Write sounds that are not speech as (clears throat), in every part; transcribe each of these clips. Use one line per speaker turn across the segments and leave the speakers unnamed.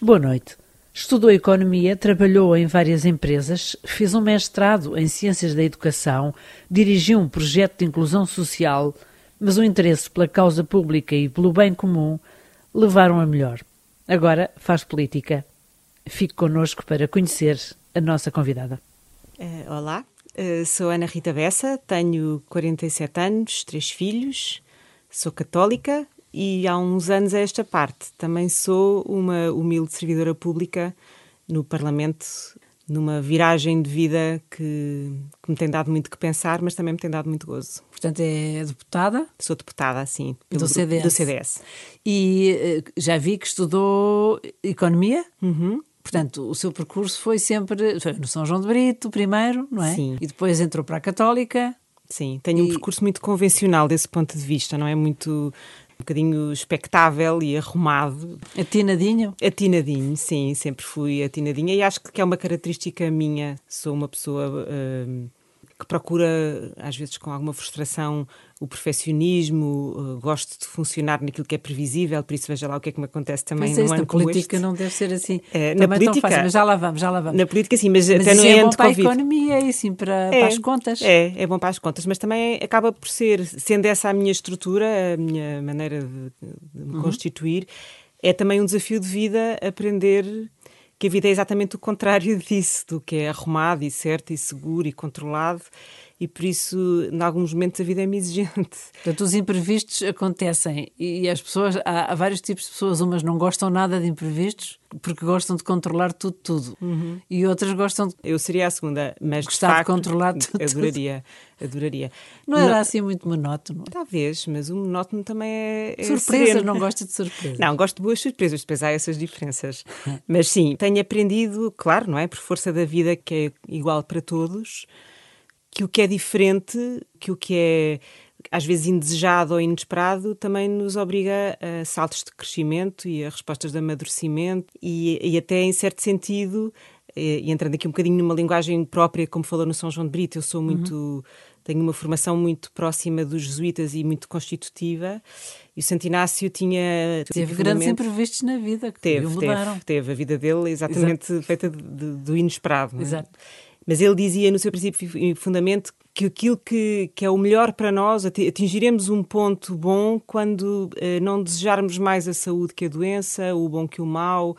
Boa noite. Estudou economia, trabalhou em várias empresas, fez um mestrado em ciências da educação, dirigiu um projeto de inclusão social, mas o interesse pela causa pública e pelo bem comum levaram a melhor. Agora faz política. Fique connosco para conhecer a nossa convidada.
Uh, olá, uh, sou Ana Rita Bessa, tenho 47 anos, três filhos, sou católica e há uns anos a esta parte também sou uma humilde servidora pública no Parlamento, numa viragem de vida que, que, me tem dado muito que pensar, mas também me tem dado muito gozo.
Portanto, é deputada?
Sou deputada, sim.
Do CDS.
Do CDS.
E eh, já vi que estudou Economia?
Uhum.
Portanto, o seu percurso foi sempre foi no São João de Brito, primeiro, não é?
Sim.
E depois entrou para a Católica.
Sim, tenho e... um percurso muito convencional desse ponto de vista, não é? Muito um bocadinho espectável e arrumado.
Atinadinho?
Atinadinho, sim, sempre fui atinadinha e acho que é uma característica minha. Sou uma pessoa uh, que procura, às vezes com alguma frustração, o perfeccionismo, uh, gosto de funcionar naquilo que é previsível, por isso veja lá o que é que me acontece também
mas
no
é
ano
na política
este.
não deve ser assim.
É, na política,
fácil, mas já lá vamos, já lá vamos.
Na política sim, mas,
mas
até no
é bom para
COVID.
a economia e sim para,
é,
para as contas.
É, é bom para as contas, mas também acaba por ser, sendo essa a minha estrutura, a minha maneira de, de me uhum. constituir, é também um desafio de vida aprender que a vida é exatamente o contrário (laughs) disso, do que é arrumado e certo e seguro e controlado e por isso, em alguns momentos, a vida é-me exigente. (laughs)
Portanto, os imprevistos acontecem e as pessoas, há, há, vários tipos de pessoas, umas não gostam nada de imprevistos porque gostam de controlar tudo, tudo.
Uhum.
E outras gostam de.
Eu seria a segunda, mas
Gostar
de, facto,
de controlar (laughs) tudo.
Adoraria, adoraria.
Não era não, assim muito monótono?
Talvez, mas o monótono também é. é
surpresas,
sereno.
não gosta de surpresas?
Não, gosto de boas surpresas, depois há essas diferenças. (laughs) mas sim, tenho aprendido, claro, não é? Por força da vida que é igual para todos que o que é diferente, que o que é às vezes indesejado ou inesperado, também nos obriga a saltos de crescimento e a respostas de amadurecimento e, e até em certo sentido, e, entrando aqui um bocadinho numa linguagem própria, como falou no São João de Brito, eu sou muito. Uhum. Tenho uma formação muito próxima dos jesuítas e muito constitutiva. E o Santo Inácio tinha.
Teve grandes imprevistos na vida que
teve,
mudaram.
Teve, teve. A vida dele exatamente Exato. feita de, de, do inesperado. É? Mas ele dizia no seu princípio e fundamento que aquilo que, que é o melhor para nós, atingiremos um ponto bom quando eh, não desejarmos mais a saúde que a doença, o bom que o mal.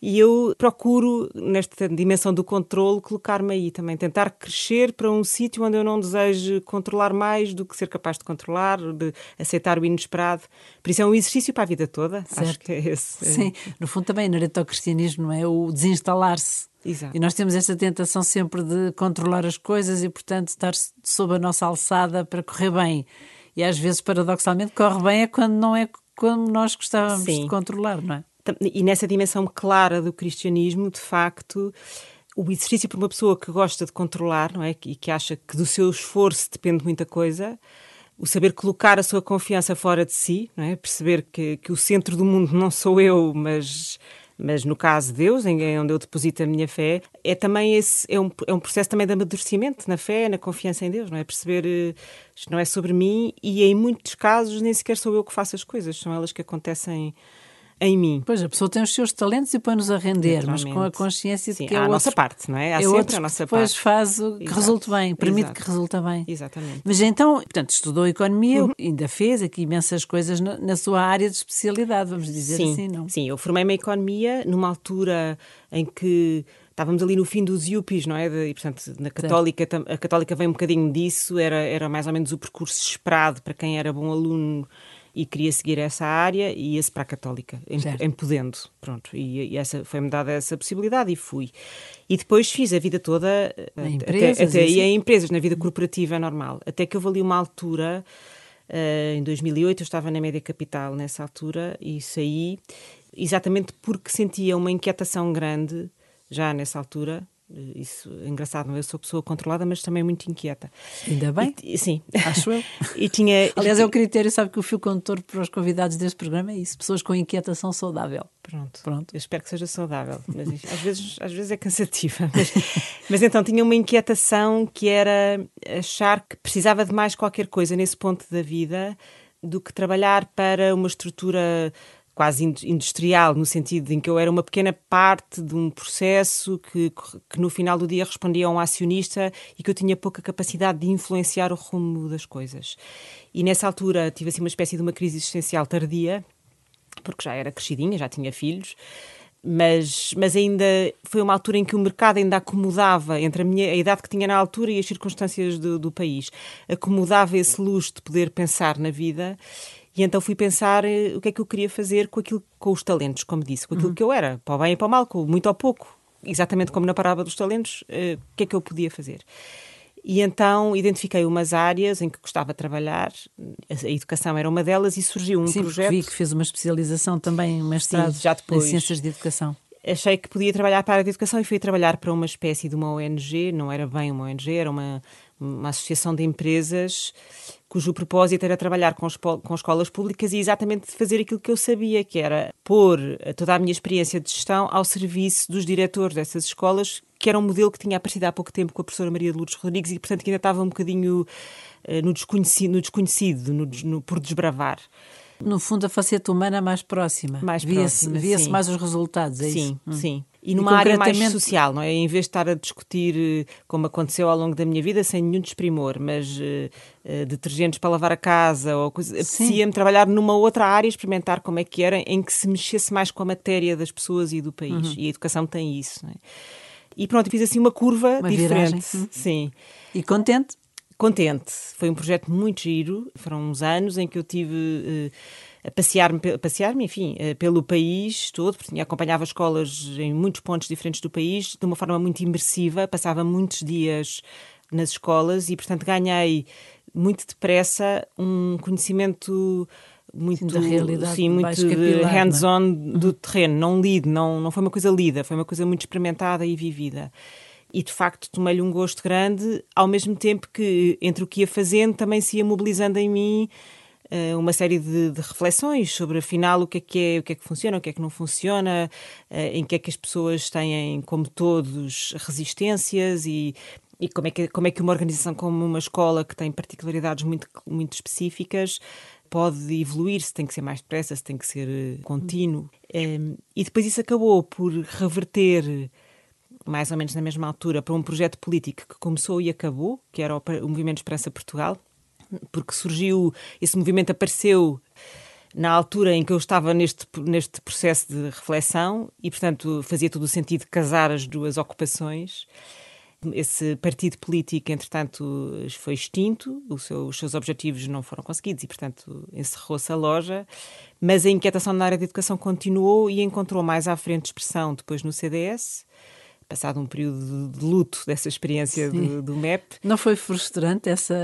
E eu procuro, nesta dimensão do controle, colocar-me aí também, tentar crescer para um sítio onde eu não desejo controlar mais do que ser capaz de controlar, de aceitar o inesperado. Por isso é um exercício para a vida toda.
Certo.
Acho que é esse.
Sim, no fundo também, inerente ao cristianismo, não é? O desinstalar-se
Exato.
E nós temos esta tentação sempre de controlar as coisas e, portanto, estar sob a nossa alçada para correr bem. E às vezes, paradoxalmente, corre bem é quando não é como nós gostávamos
Sim.
de controlar, não é?
E nessa dimensão clara do cristianismo, de facto, o exercício para uma pessoa que gosta de controlar, não é? E que acha que do seu esforço depende muita coisa, o saber colocar a sua confiança fora de si, não é? Perceber que, que o centro do mundo não sou eu, mas mas no caso de Deus, em onde eu deposito a minha fé, é também esse é um, é um processo também de amadurecimento na fé, na confiança em Deus, não é? Perceber uh, isto não é sobre mim e em muitos casos nem sequer sou eu que faço as coisas, são elas que acontecem em mim.
Pois, a pessoa tem os seus talentos e põe-nos a render, mas com a consciência
Sim,
de que é
a nossa parte, não é? Há
é outro
a nossa
depois
parte.
faz o que
Exato.
resulte bem, permite
Exato.
que resulte bem.
Exatamente.
Mas então, portanto, estudou economia, uhum. ainda fez aqui imensas coisas na, na, sua área de especialidade, vamos dizer
sim,
assim, não?
Sim, eu formei-me em economia numa altura em que estávamos ali no fim dos IUPIs, não é? E, portanto, na Católica, a Católica vem um bocadinho disso, era, era mais ou menos o percurso esperado para quem era bom aluno e queria seguir essa área e ia-se para a Católica, em, em Podendo, pronto. E, e essa foi-me dada essa possibilidade e fui. E depois fiz a vida toda,
em
até,
empresas,
até
assim?
em empresas, na vida corporativa normal. Até que houve ali uma altura, uh, em 2008, eu estava na Média Capital nessa altura e saí, exatamente porque sentia uma inquietação grande, já nessa altura, isso é engraçado, não é? eu sou pessoa controlada, mas também muito inquieta.
Ainda bem.
E, sim.
Acho eu. (laughs)
e tinha,
Aliás, é o critério, sabe que o fio condutor para os convidados deste programa é isso: pessoas com inquietação saudável.
Pronto.
Pronto.
Eu espero que seja saudável, mas às vezes, às vezes é cansativa. (laughs) Mas, mas então tinha uma inquietação que era achar que precisava de mais qualquer coisa nesse ponto da vida do que trabalhar para uma estrutura quase industrial, no sentido em que eu era uma pequena parte de um processo que, que no final do dia respondia a um acionista e que eu tinha pouca capacidade de influenciar o rumo das coisas. E nessa altura tive assim uma espécie de uma crise existencial tardia, porque já era crescidinha, já tinha filhos, mas, mas ainda foi uma altura em que o mercado ainda acomodava entre a, minha, a idade que tinha na altura e as circunstâncias do, do país, acomodava esse luxo de poder pensar na vida e então fui pensar eh, o que é que eu queria fazer com aquilo, com os talentos, como disse, com aquilo uhum. que eu era, para o bem e para o mal, com muito ou pouco. Exatamente como na parábola dos talentos, uh, o que é que eu podia fazer? E então identifiquei umas áreas em que gostava de trabalhar, a educação era uma delas, e surgiu um
Sim,
projeto.
vi que fez uma especialização também, um mestrado Sim, já depois. em Ciências de Educação.
Achei que podia trabalhar para a área de educação e fui trabalhar para uma espécie de uma ONG, não era bem uma ONG, era uma, uma associação de empresas cujo propósito era trabalhar com, com escolas públicas e exatamente fazer aquilo que eu sabia, que era pôr toda a minha experiência de gestão ao serviço dos diretores dessas escolas, que era um modelo que tinha aparecido há pouco tempo com a professora Maria de Lourdes Rodrigues e, portanto, que ainda estava um bocadinho uh, no desconhecido, no, desconhecido no, no, por desbravar.
No fundo, a faceta humana mais próxima.
Mais via-se
via mais os resultados, é
sim,
isso?
Sim, sim. E numa e área mais social, não é? Em vez de estar a discutir, eh, como aconteceu ao longo da minha vida, sem nenhum desprimor, mas uh, detergentes para lavar a casa ou coisa, apetecia-me trabalhar numa outra área, experimentar como é que era, em que se mexesse mais com a matéria das pessoas e do país. Uhum. E a educação tem isso, não é? E pronto, fiz assim uma curva
uma
diferente.
Uhum.
Sim.
E contente?
Contente. Foi um projeto muito giro. Foram uns anos em que eu tive. Uh, passear-me, passear enfim, eh, pelo país todo, porque acompanhava escolas em muitos pontos diferentes do país, de uma forma muito imersiva, passava muitos dias nas escolas e, portanto, ganhei muito depressa um conhecimento muito
da realidade,
sim, muito
é?
hands-on do terreno, não lido, não, não foi uma coisa lida, foi uma coisa muito experimentada e vivida. E de facto tomei-lhe um gosto grande, ao mesmo tempo que entre o que ia fazendo também se ia mobilizando em mim uma série de, de, reflexões sobre afinal o que é que é, o que é que funciona, o que é que não funciona, uh, em que é que as pessoas têm, como todos, resistências e, e como é, que, como é que uma organização como uma escola que tem particularidades muito, muito específicas pode evoluir, se tem que ser mais depressa, se tem que ser eh, contínuo. E depois isso acabou por reverter mais ou menos na mesma altura, para um projeto político que começou e acabou, que era o Movimento Esperança Portugal, porque surgiu, esse movimento apareceu na altura em que eu estava neste, neste processo de reflexão e, portanto, fazia todo o sentido casar as duas ocupações. Esse partido político, entretanto, foi extinto, seu, os seus objetivos não foram conseguidos e, portanto, encerrou-se a loja. Mas a inquietação na área de educação continuou e encontrou mais à frente expressão depois no CDS passado um período de luto dessa experiência do, do, MEP.
Não foi frustrante essa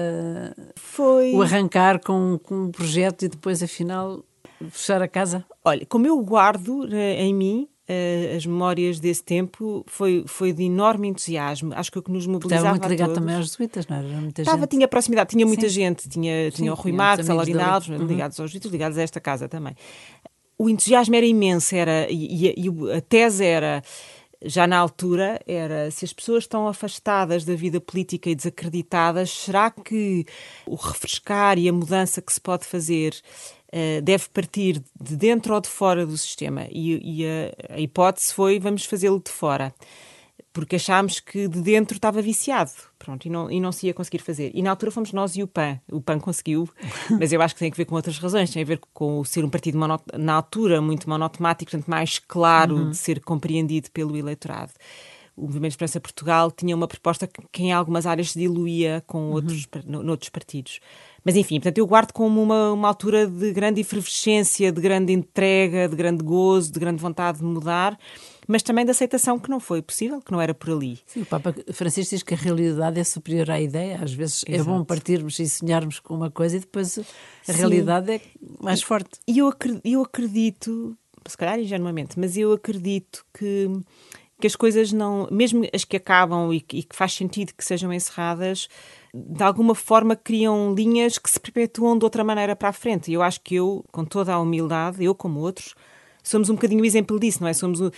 foi
o arrancar com, com um projeto e depois afinal fechar a casa?
Olha, como eu guardo eh, em mim uh, as memórias desse tempo foi, foi de enorme entusiasmo. Acho que o que nos mobilizava
Estava muito ligado também aos jesuítas, não era? Muita
Estava,
gente.
tinha proximidade, tinha muita Sim. gente. Tinha, tinha o Rui Marques, a Lorina Alves, uhum. ligados aos jesuítas, ligados a esta casa também. O entusiasmo era imenso, era, e, e, e a tese era já na altura era se as pessoas estão afastadas da vida política e desacreditadas, será que o refrescar e a mudança que se pode fazer uh, deve partir de dentro ou de fora do sistema? E, e a, a hipótese foi vamos fazê-lo de fora porque achámos que de dentro estava viciado, pronto, e não, e não se ia conseguir fazer. E na altura fomos nós e o PAN. O PAN conseguiu, (laughs) mas eu acho que tem a ver com outras razões, tem a ver com ser um partido na altura muito monotemático, portanto mais claro uhum. de ser compreendido pelo eleitorado. O Movimento de Esperança Portugal tinha uma proposta que em algumas áreas se diluía com uhum. outros, uhum. noutros partidos. Mas enfim, portanto, eu guardo como uma, uma altura de grande efervescência, de grande entrega, de grande gozo, de grande vontade de mudar mas também de aceitação que não foi possível, que não era por ali.
Sim, o Papa Francisco diz que a realidade é superior à ideia. Às vezes Exato. é bom partirmos e sonharmos com uma coisa e depois a Sim. realidade é mais forte.
E eu acredito, eu acredito, se calhar ingenuamente, mas eu acredito que que as coisas não, mesmo as que acabam e que, e que, faz sentido que sejam encerradas, de alguma forma criam linhas que se perpetuam de outra maneira para a frente. E eu acho que eu, com toda a humildade, eu como outros, somos um bocadinho o exemplo disso, não é? Somos o,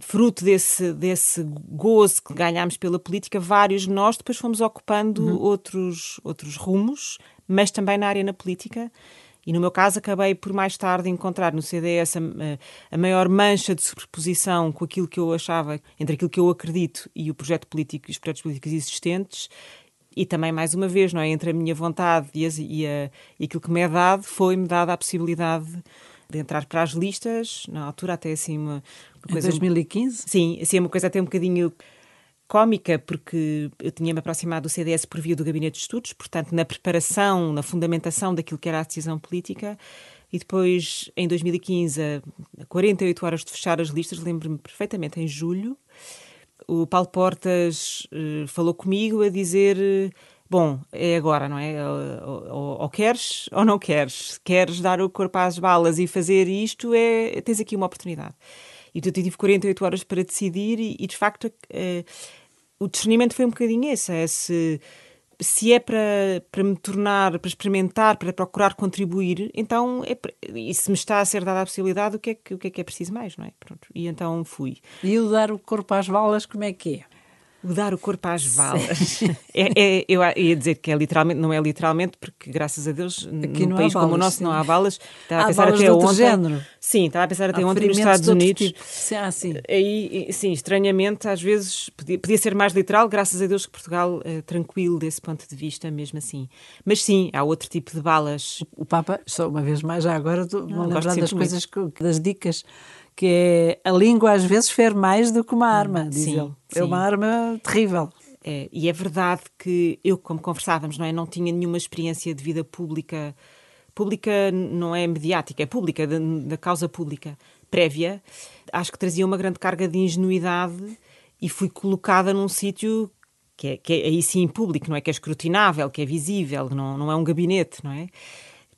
fruto desse, desse gozo que ganhámos pela política, vários de nós depois fomos ocupando uhum. outros, outros rumos, mas também na área na política. E no meu caso acabei por mais tarde encontrar no CDS a, a, maior mancha de sobreposição com aquilo que eu achava, entre aquilo que eu acredito e o projeto político e os projetos políticos existentes. E também, mais uma vez, não é? entre a minha vontade e, as, e, a, e aquilo que me é dado, foi-me dada a possibilidade de entrar para as listas, na altura até assim uma,
uma coisa... Em 2015?
Sim, assim uma coisa até um bocadinho cómica, porque eu tinha-me aproximado do CDS por via do Gabinete de Estudos, portanto, na preparação, na fundamentação daquilo que era a decisão política. E depois, em 2015, a 48 horas de fechar as listas, lembro-me perfeitamente, em julho, o Paulo Portas uh, falou comigo a dizer: Bom, é agora, não é? Ou, ou, ou, queres ou não queres. Queres dar o corpo às balas e fazer isto, é, tens aqui uma oportunidade. E eu tive 48 horas para decidir, e, e de facto. Uh, o discernimento foi um bocadinho esse, é se, é para, para me tornar, para experimentar, para procurar contribuir, então, é, e se me está a ser dada a possibilidade, o que é que, o que, é, que é preciso mais, não é? Pronto, e então fui.
E o dar o corpo às balas, como é que é?
Dar o corpo às balas. (laughs) é, é, eu ia dizer que é literalmente, não é literalmente, porque graças a Deus, Aqui num país como o nosso sim. não há balas.
Estava há a pensar balas até ontem. Género.
Sim, estava a pensar até há ontem nos Estados Unidos. Tipo.
Ah, sim.
Aí, sim, estranhamente, às vezes podia, podia ser mais literal, graças a Deus que Portugal é tranquilo desse ponto de vista, mesmo assim. Mas sim, há outro tipo de balas.
O Papa, só uma vez mais, já agora, estou a lembrar das coisas, que, das dicas que é a língua às vezes fer mais do que uma arma, diz sim, ele. É uma arma terrível.
É, e é verdade que eu, como conversávamos, não é, não tinha nenhuma experiência de vida pública, pública não é mediática, é pública, da, da causa pública prévia. Acho que trazia uma grande carga de ingenuidade e fui colocada num sítio que é, que é aí sim público, não é que é escrutinável, que é visível, não, não é um gabinete, não é?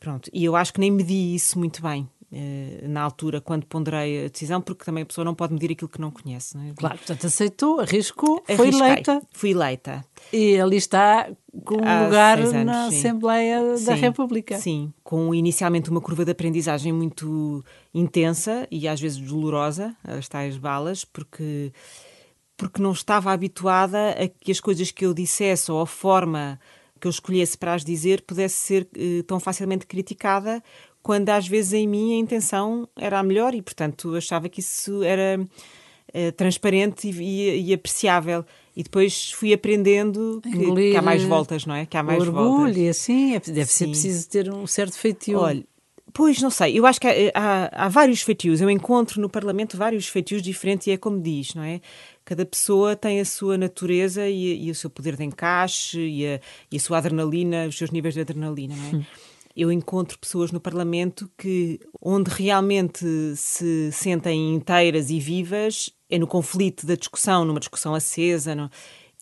Pronto, e eu acho que nem medi isso muito bem. Eh, na altura, quando ponderei a decisão, porque também a pessoa não pode medir aquilo que não conhece. Não é?
Claro, portanto aceitou, arriscou, foi eleita.
Fui eleita.
E ali está com um lugar anos, na sim. Assembleia sim, da República.
Sim, com inicialmente uma curva de aprendizagem muito intensa e às vezes dolorosa, as tais balas, porque, porque não estava habituada a que as coisas que eu dissesse ou a forma que eu escolhesse para as dizer pudesse ser eh, tão facilmente criticada quando às vezes em mim a intenção era a melhor e, portanto, achava que isso era uh, transparente e, e, apreciável. E depois fui aprendendo que, que, há mais voltas, não é? Que há mais
orgulho
voltas.
e assim, é, deve Sim. ser preciso ter um certo feitio.
Olha, Pois, não sei. Eu acho que há, há, há, vários feitios. Eu encontro no Parlamento vários feitios diferentes e é como diz, não é? Cada pessoa tem a sua natureza e, e o seu poder de encaixe e a, e a, sua adrenalina, os seus níveis de adrenalina, não é? Hum eu encontro pessoas no Parlamento que, onde realmente se sentem inteiras e vivas, é no conflito da discussão, numa discussão acesa. No...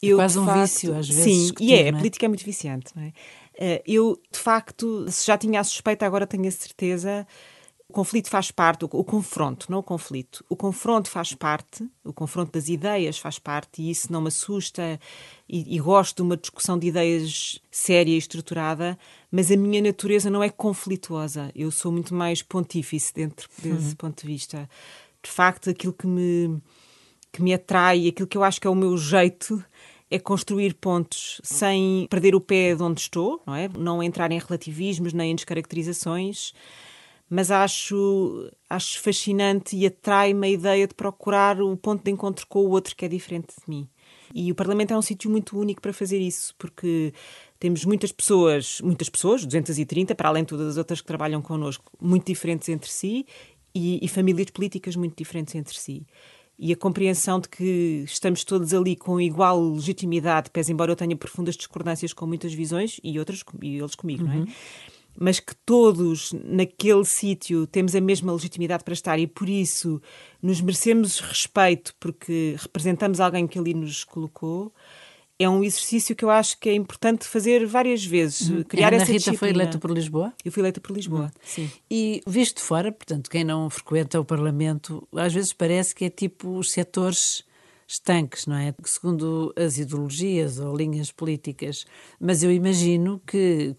Eu, é quase um facto, vício, às vezes.
Sim, e é, é, a política é muito viciante. Não é? Eh, eu, de facto, se já tinha a suspeita, agora tenho a certeza o conflito faz parte, o, o, confronto, não o conflito. O confronto faz parte, o confronto das ideias faz parte, e isso não me assusta, e, e gosto de uma discussão de ideias séria e estruturada, mas a minha natureza não é conflituosa. Eu sou muito mais pontífice dentro desse uhum. ponto de vista. De facto, aquilo que me, que me atrai, aquilo que eu acho que é o meu jeito, é construir pontos sem perder o pé de onde estou, não é? Não entrar em relativismos nem em descaracterizações mas acho, acho fascinante e atrai-me a ideia de procurar o ponto de encontro com o outro que é diferente de mim. E o Parlamento é um sítio muito único para fazer isso, porque temos muitas pessoas, muitas pessoas, 230, para além de todas as outras que trabalham connosco, muito diferentes entre si e, e famílias políticas muito diferentes entre si. E a compreensão de que estamos todos ali com igual legitimidade, pese embora eu tenha profundas discordâncias com muitas visões e outras e eles comigo, uhum. não é? Mas que todos naquele sítio temos a mesma legitimidade para estar e por isso nos merecemos respeito porque representamos alguém que ali nos colocou. É um exercício que eu acho que é importante fazer várias vezes. Uhum. Criar
Ana
essa
Rita
disciplina.
foi eleita por Lisboa?
Eu fui eleita por Lisboa, uhum. sim.
E visto fora, portanto, quem não frequenta o Parlamento, às vezes parece que é tipo os setores estanques, não é? Segundo as ideologias ou linhas políticas. Mas eu imagino que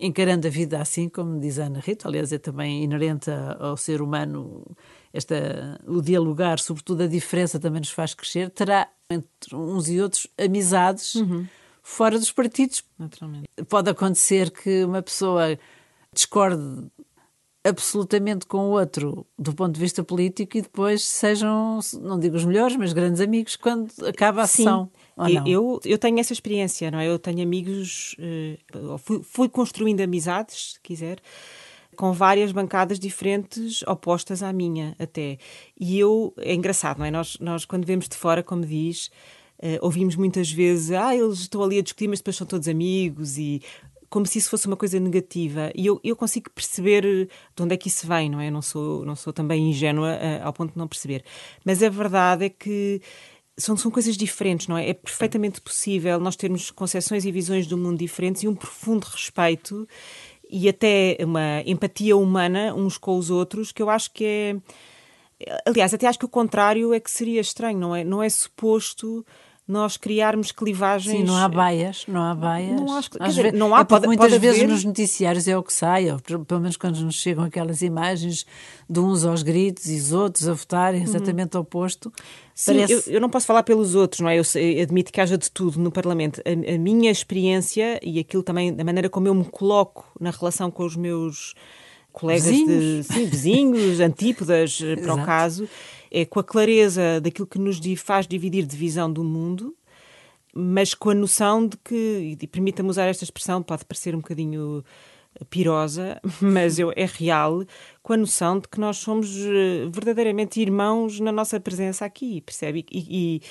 encarando a vida assim, como diz a Ana Rita, aliás, é também inerente ao ser humano esta, o dialogar, sobretudo a diferença também nos faz crescer, terá entre uns e outros amizades uhum. fora dos partidos.
Naturalmente.
Pode acontecer que uma pessoa discorde absolutamente com o outro do ponto de vista político e depois sejam, não digo os melhores, mas grandes amigos quando acaba a
Sim.
sessão.
Eu, eu tenho essa experiência, não é? Eu tenho amigos, uh, fui, fui, construindo amizades, se quiser, com várias bancadas diferentes, opostas à minha até. E eu, é engraçado, não é? Nós, nós quando vemos de fora, como diz, uh, ouvimos muitas vezes, ah, eles estão ali a discutir, mas depois são todos amigos e como se isso fosse uma coisa negativa. E eu, eu consigo perceber de onde é que isso vem, não é? Não sou, não sou também ingênua uh, ao ponto de não perceber. Mas a verdade é que são, são coisas diferentes, não é? É perfeitamente possível nós termos concepções e visões do mundo diferentes e um profundo respeito e até uma empatia humana uns com os outros, que eu acho que é. Aliás, até acho que o contrário é que seria estranho, não é? Não é suposto nós criarmos clivagens.
Sim, não há baias, não há baias.
Não, acho,
Às
dizer, não há,
é
pode,
muitas
pode
vezes
haver...
nos noticiários é o que sai, ou pelo menos quando nos chegam aquelas imagens de uns aos gritos e os outros a votarem exatamente uhum. oposto.
Sim, parece... eu, eu, não posso falar pelos outros, não é? Eu, eu admito que haja de tudo no Parlamento. A, a, minha experiência e aquilo também, da maneira como eu me coloco na relação com os meus colegas
vizinhos.
de sim, vizinhos, (laughs) antípodas, para o caso, é com a clareza daquilo que nos faz dividir de visão do mundo mas com a noção de que, e permita-me usar esta expressão, pode parecer um bocadinho pirosa, (laughs) mas eu, é real, com a noção de que nós somos eh, verdadeiramente irmãos na nossa presença aqui, percebe? E, e,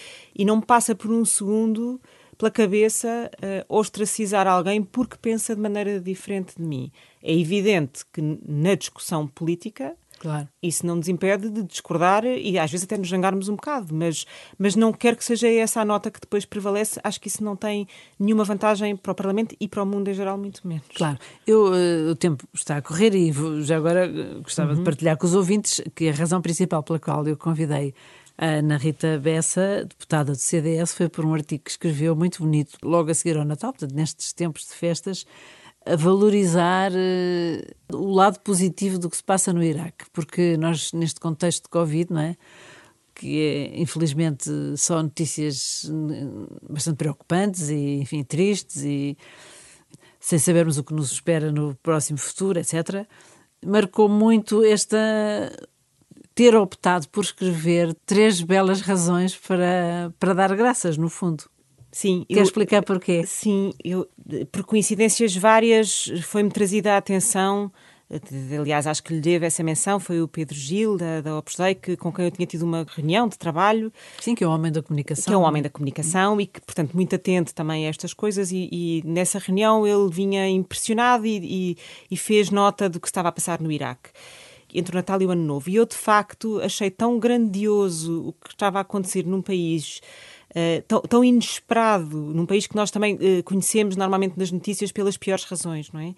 e não passa por um segundo pela cabeça uh, ostracizar alguém porque pensa de maneira diferente de mim. É evidente que na discussão política
Claro.
Isso não nos impede de discordar e às vezes até nos zangarmos um bocado, mas, mas não quero que seja essa a nota que depois prevalece. Acho que isso não tem nenhuma vantagem para o Parlamento e para o mundo em geral, muito menos.
Claro. Eu, uh, o tempo está a correr e já agora uh, gostava uhum. de partilhar com os ouvintes que a razão principal pela qual eu convidei a Ana Rita Bessa, deputada do CDS, foi por um artigo que escreveu muito bonito logo a seguir ao Natal, portanto, nestes tempos de festas, a valorizar uh, o lado positivo do que se passa no Iraque, porque nós, neste contexto de Covid, não é? que é, infelizmente, só notícias eh, bastante preocupantes e, enfim, tristes e sem sabermos o que nos espera no próximo futuro, etc., marcou muito esta ter optado por escrever três belas razões para, para dar graças, no fundo.
Sim.
Quer eu, explicar porquê?
Sim, eu, por coincidências várias foi-me trazida a atenção aliás, acho que lhe devo essa menção, foi o Pedro Gil, da, da Opus Dei, que, com quem eu tinha tido uma reunião de trabalho.
Sim, que é um homem da comunicação.
Que é um homem da comunicação e que, portanto, muito atento também a estas coisas e, e nessa reunião ele vinha impressionado e, e, e, fez nota do que estava a passar no Iraque. Entre o Natal e o Ano Novo. E eu, de facto, achei tão grandioso o que estava a acontecer num país uh, tão, tão, inesperado, num país que nós também uh, conhecemos normalmente nas notícias pelas piores razões, não é?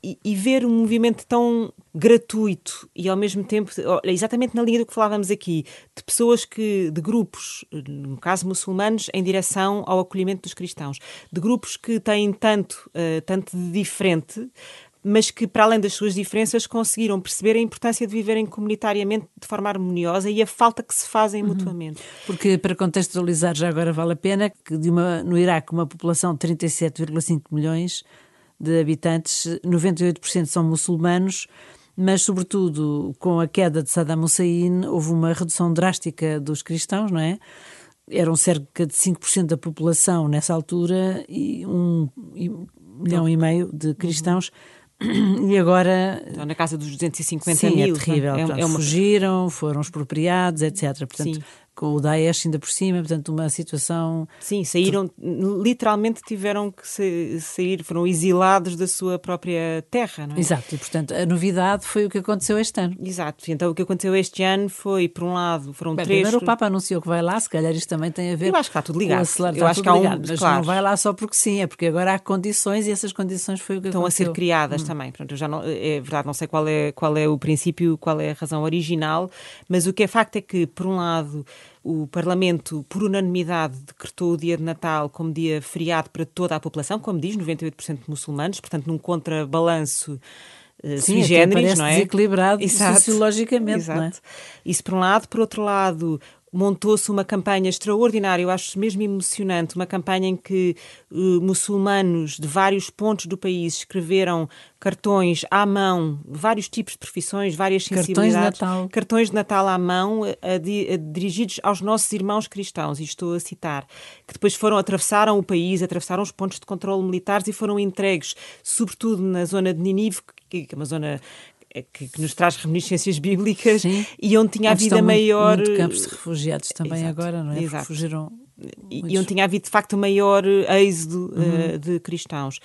E, e, ver um movimento tão gratuito e ao mesmo tempo, exatamente na linha do que falávamos aqui, de pessoas que, de grupos, no caso muçulmanos, em direção ao acolhimento dos cristãos, de grupos que têm tanto, uh, tanto de diferente, mas que, para além das suas diferenças, conseguiram perceber a importância de viverem comunitariamente de forma harmoniosa e a falta que se fazem uhum. mutuamente.
Porque, para contextualizar, já agora vale a pena que de uma, no Iraque, uma população de 37,5 milhões de habitantes, 98% são muçulmanos, mas, sobretudo, com a queda de Saddam Hussein, houve uma redução drástica dos cristãos, não é? Eram cerca de 5% da população nessa altura e um, um milhão e meio de cristãos. Uhum (clears throat) e agora.
Estão na casa dos 250
sim, é
mil.
É terrível. É, Portanto, é uma... Fugiram, foram expropriados, etc. Portanto, sim com o Daesh ainda por cima, portanto, uma situação.
Sim, saíram, literalmente tiveram que sair, foram exilados da sua própria terra, não é?
Exato, e portanto a novidade foi o que aconteceu este ano.
Exato, então o que aconteceu este ano foi, por um lado, foram
Bem,
três.
Primeiro o Papa anunciou que vai lá, se calhar isto também tem a ver.
Eu acho que está tudo ligado.
Com Eu acho que há um, ligado, mas claro. não vai lá só porque sim, é porque agora há condições e essas condições foi o que
Estão
aconteceu.
a ser criadas hum. também. Eu já não, é verdade, não sei qual é, qual é o princípio, qual é a razão original, mas o que é facto é que, por um lado, o Parlamento, por unanimidade, decretou o dia de Natal como dia feriado para toda a população, como diz, 98% de muçulmanos, portanto, num contrabalanço uh, Sim, sui generis,
não é? desequilibrado Exato. sociologicamente,
Exato.
não é?
Isso por um lado. Por outro lado, montou-se uma campanha extraordinária, eu acho mesmo emocionante, uma campanha em que uh, muçulmanos de vários pontos do país escreveram cartões à mão, vários tipos de profissões, várias sensibilidades.
Cartões de Natal.
Cartões de Natal à mão, a, a, a, dirigidos aos nossos irmãos cristãos, e estou a citar, que depois foram, atravessaram o país, atravessaram os pontos de controle militares e foram entregues, sobretudo na zona de Ninive, que é uma zona que, que, nos traz reminiscências (laughs) bíblicas Sim. e onde tinha onde havido a maior.
Muito, muito campos de refugiados também Exato. agora, não é? Exato. Fugiram.
E, onde tinha havido de facto maior êxodo uhum. uh, de cristãos.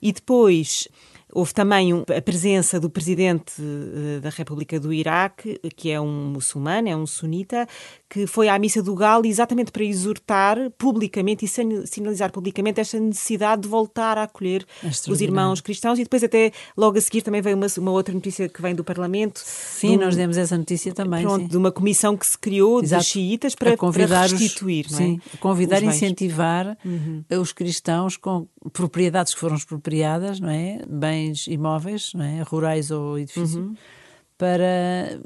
E depois Houve também a presença do presidente eh, da República do Iraque, que é um muçulmano, é um sunita, que foi à missa do Galo exatamente para exortar publicamente e sinalizar publicamente esta necessidade de voltar a acolher os irmãos cristãos. E depois, até logo a seguir, também veio uma, uma outra notícia que vem do Parlamento.
Sim, nós demos essa notícia também. Pronto,
de uma comissão que se criou Exato. de xiitas para, para restituir. Os,
não é? Sim, convidar e incentivar uhum. os cristãos com propriedades que foram expropriadas, não é? Bens imóveis, não é? Rurais ou edifícios. Uhum para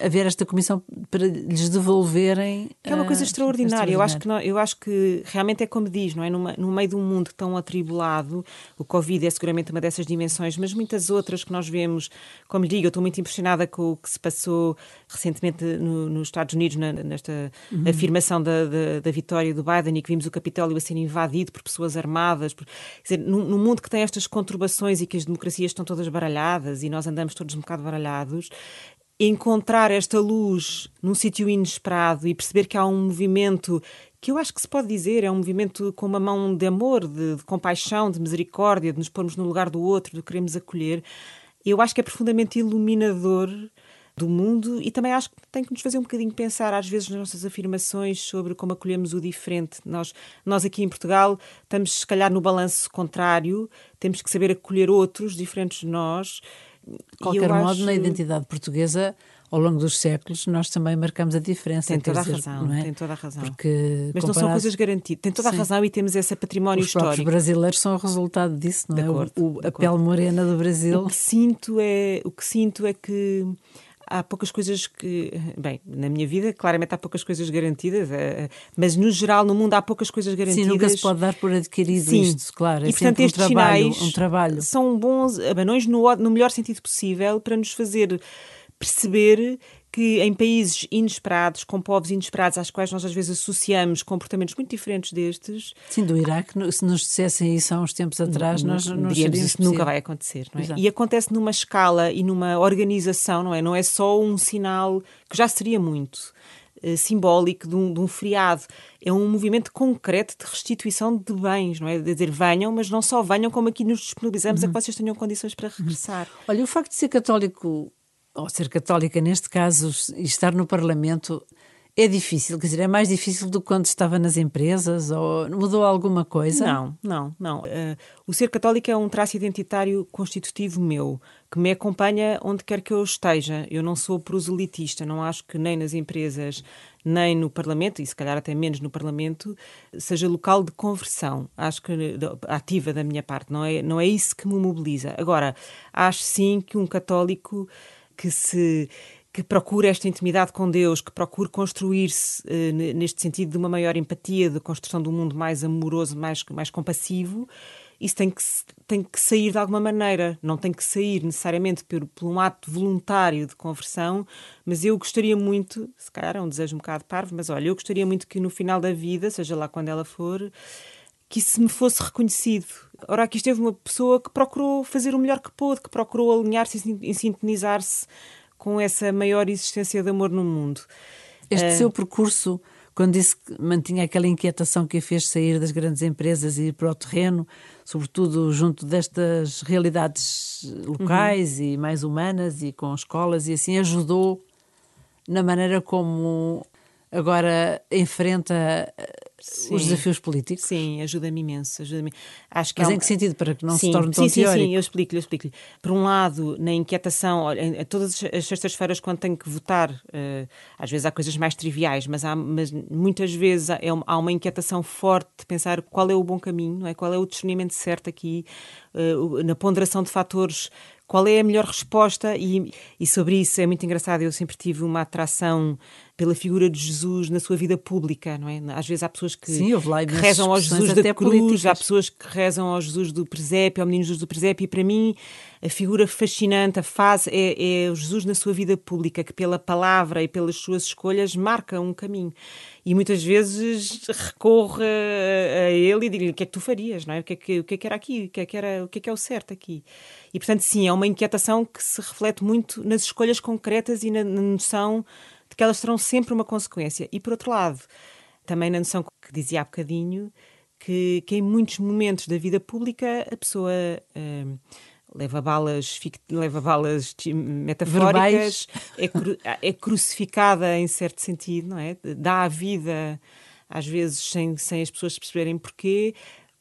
haver esta comissão para lhes devolverem.
É uma coisa uh, extraordinária. Eu acho, que não, eu acho que realmente é como diz, não é? Numa, no meio de um mundo tão atribulado, o Covid é seguramente uma dessas dimensões, mas muitas outras que nós vemos, como lhe digo, eu estou muito impressionada com o que se passou recentemente no, nos Estados Unidos, na, nesta uhum. afirmação da, da, da, vitória do Biden e que vimos o Capitólio a ser invadido por pessoas armadas. Por, quer dizer, num, num mundo que tem estas conturbações e que as democracias estão todas baralhadas e nós andamos todos um bocado baralhados, encontrar esta luz num sítio inesperado e perceber que há um movimento que eu acho que se pode dizer é um movimento com uma mão de amor, de, de compaixão, de misericórdia, de nos pormos no lugar do outro, de queremos acolher, eu acho que é profundamente iluminador do mundo e também acho que tem que nos fazer um bocadinho pensar às vezes nas nossas afirmações sobre como acolhemos o diferente. Nós, nós aqui em Portugal estamos se calhar no balanço contrário, temos que saber acolher outros diferentes de nós
qualquer modo, acho... na identidade portuguesa, ao longo dos séculos, nós também marcamos a diferença.
Tem toda
dizer,
a razão,
é?
tem toda a razão.
Porque,
Mas comparado... não são coisas garantidas. Tem toda a Sim. razão e temos esse património
Os
histórico.
Os brasileiros são o resultado disso, não de é? Acordo, o, a pele morena do Brasil.
O que sinto é, o que sinto é que há poucas coisas que. Bem, na minha vida, claramente há poucas coisas garantidas, eh, mas no geral, no mundo, há poucas coisas garantidas.
Sim, nunca se pode dar por adquirido Sim. isto, claro. É e portanto, estes um trabalho, sinais um trabalho.
são bons abanões no, no melhor sentido possível para nos fazer perceber que em países inesperados, com povos inesperados, às quais nós às vezes associamos comportamentos muito diferentes destes.
Sim, do Iraque, se nos dissessem isso há uns tempos atrás, nós não
diríamos isso nunca vai acontecer, não é? Exato. E acontece numa escala e numa organização, não é? Não é só um sinal que já seria muito. Uh, simbólico de um, de um, feriado. É um movimento concreto de restituição de bens, não é? De dizer, venham, mas não só venham, como aqui nos disponibilizamos uhum. a que vocês tenham condições para regressar.
Olha, o facto de ser católico ou ser católica neste caso, e estar no Parlamento é difícil, quer dizer, é mais difícil do que quando estava nas empresas ou mudou alguma coisa?
Não, não, não. Uh, o ser católico é um traço identitário constitutivo meu, que me acompanha onde quer que eu esteja. Eu não sou proselitista, não acho que nem nas empresas, nem no Parlamento, e se calhar até menos no Parlamento, seja local de conversão. Acho que ativa da minha parte, não é, não é isso que me mobiliza. Agora, acho sim que um católico que se que procura esta intimidade com Deus, que procura construir-se uh, neste sentido de uma maior empatia, de construção de um mundo mais amoroso, mais, mais compassivo, isso tem que, tem que sair de alguma maneira. Não tem que sair necessariamente por, por um ato voluntário de conversão, mas eu gostaria muito, se calhar é um desejo um bocado parvo, mas olha, eu gostaria muito que no final da vida, seja lá quando ela for, que isso me fosse reconhecido. Ora, aqui esteve uma pessoa que procurou fazer o melhor que pôde, que procurou alinhar-se e sintonizar-se com essa maior existência de amor no mundo.
Este uh... seu percurso, quando disse que mantinha aquela inquietação que a fez sair das grandes empresas e ir para o terreno, sobretudo junto destas realidades locais uhum. e mais humanas e com escolas e assim, ajudou na maneira como agora enfrenta sim. os desafios políticos?
Sim, ajuda-me imenso. Ajuda
Acho que Mas é um... em que sentido? Para que não
sim,
se torne tão
sim,
teórico?
Sim, sim, eu explico-lhe, eu explico-lhe. Por um lado, na inquietação, olha, todas as sextas-feiras quando tenho que votar, uh, às vezes há coisas mais triviais, mas, há, mas muitas vezes há, é há uma inquietação forte de pensar qual é o bom caminho, não é? qual é o discernimento certo aqui, uh, na ponderação de fatores qual é a melhor resposta e, e sobre isso é muito engraçado, eu sempre tive uma atração pela figura de Jesus na sua vida pública, não é? Às vezes há pessoas que,
Sim,
que rezam ao Jesus da cruz, políticas. há pessoas que rezam ao Jesus do presépio, ao menino Jesus do presépio, e para mim a figura fascinante, a fase é, é o Jesus na sua vida pública, que pela palavra e pelas suas escolhas marca um caminho. E muitas vezes recorre a, ele e digo-lhe o que é que tu farias, não é? O que é que, o que, é que era aqui? O que é que, era, o que é que é o certo aqui? E portanto, sim, é uma inquietação que se reflete muito nas escolhas concretas e na, na noção de que elas terão sempre uma consequência. E por outro lado, também na noção que dizia há bocadinho, que, que em muitos momentos da vida pública a pessoa uh, leva balas, leva balas metafóricas, é, cru, é, crucificada em certo sentido, não é? Dá a vida, às vezes, sem, sem as pessoas perceberem porquê,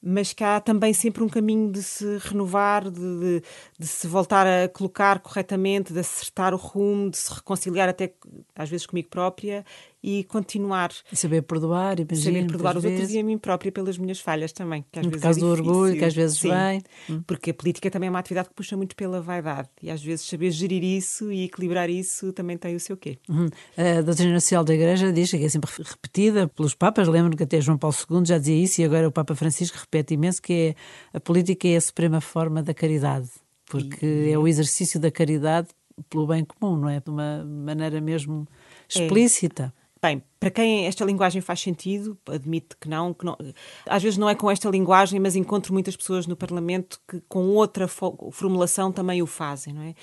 mas que há também sempre um caminho de se renovar, de, de, de, se voltar a colocar corretamente, de acertar o rumo, de se reconciliar até às vezes comigo própria e continuar.
E saber perdoar, imagina.
Saber perdoar os vezes. outros e a mim própria pelas minhas falhas também.
Que às Por vezes causa é do orgulho, que às vezes Sim, vem.
Hum. Porque a política também é uma atividade que puxa muito pela vaidade e às vezes saber gerir isso e equilibrar isso também tem o seu quê.
Uhum. A doutrina social da Igreja diz que é sempre repetida pelos Papas. Lembro que até João Paulo II já dizia isso e agora o Papa Francisco repete imenso que é, a política é a suprema forma da caridade. Porque e... é o exercício da caridade pelo bem comum, não é? De uma maneira mesmo é. explícita.
É. Bem, para quem esta linguagem faz sentido, admite que não, que não, às vezes não é com esta linguagem, mas encontro muitas pessoas no Parlamento que com outra formulação também o fazem, não é?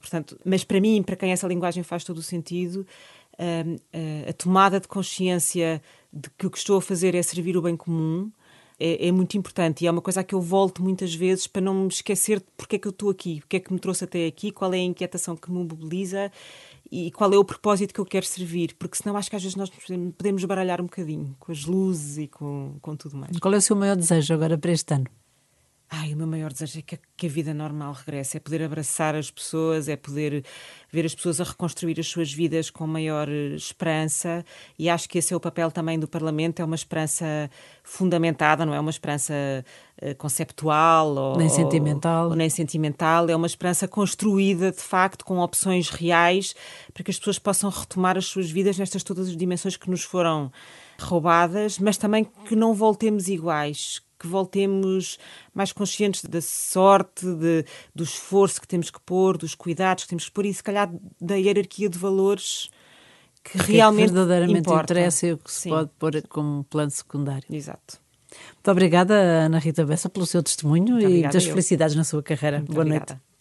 Portanto, mas para mim, para quem essa linguagem faz todo o sentido, a, hum, a, a tomada de consciência de que o que estou a fazer é servir o bem comum, é, é, muito importante e é uma coisa a que eu volto muitas vezes para não me esquecer de porque é que eu estou aqui, o que é que me trouxe até aqui, qual é a inquietação que me mobiliza e qual é o propósito que eu quero servir, porque senão acho que às vezes nós podemos baralhar um bocadinho com as luzes e com, com tudo mais.
Qual é o seu maior desejo agora para este ano?
Ai, o meu maior desejo é que a, que a, vida normal regresse, é poder abraçar as pessoas, é poder ver as pessoas a reconstruir as suas vidas com maior eh, esperança. E acho que esse é o papel também do Parlamento, é uma esperança fundamentada, não é uma esperança uh, conceptual ou
nem sentimental.
Ou, ou nem sentimental, é uma esperança construída de facto com opções reais para que as pessoas possam retomar as suas vidas nestas todas as dimensões que nos foram roubadas, mas também que não voltemos iguais, que voltemos mais conscientes da sorte, de, do esforço que temos que pôr, dos cuidados que temos que pôr e, se calhar, da hierarquia de valores que, que realmente
é que verdadeiramente
importa.
interessa e o que se Sim. pode pôr como plano secundário.
Exato.
Muito obrigada, Ana Rita Bessa, pelo seu testemunho Muito e muitas felicidades na sua carreira.
Muito
Boa
obrigada.
noite.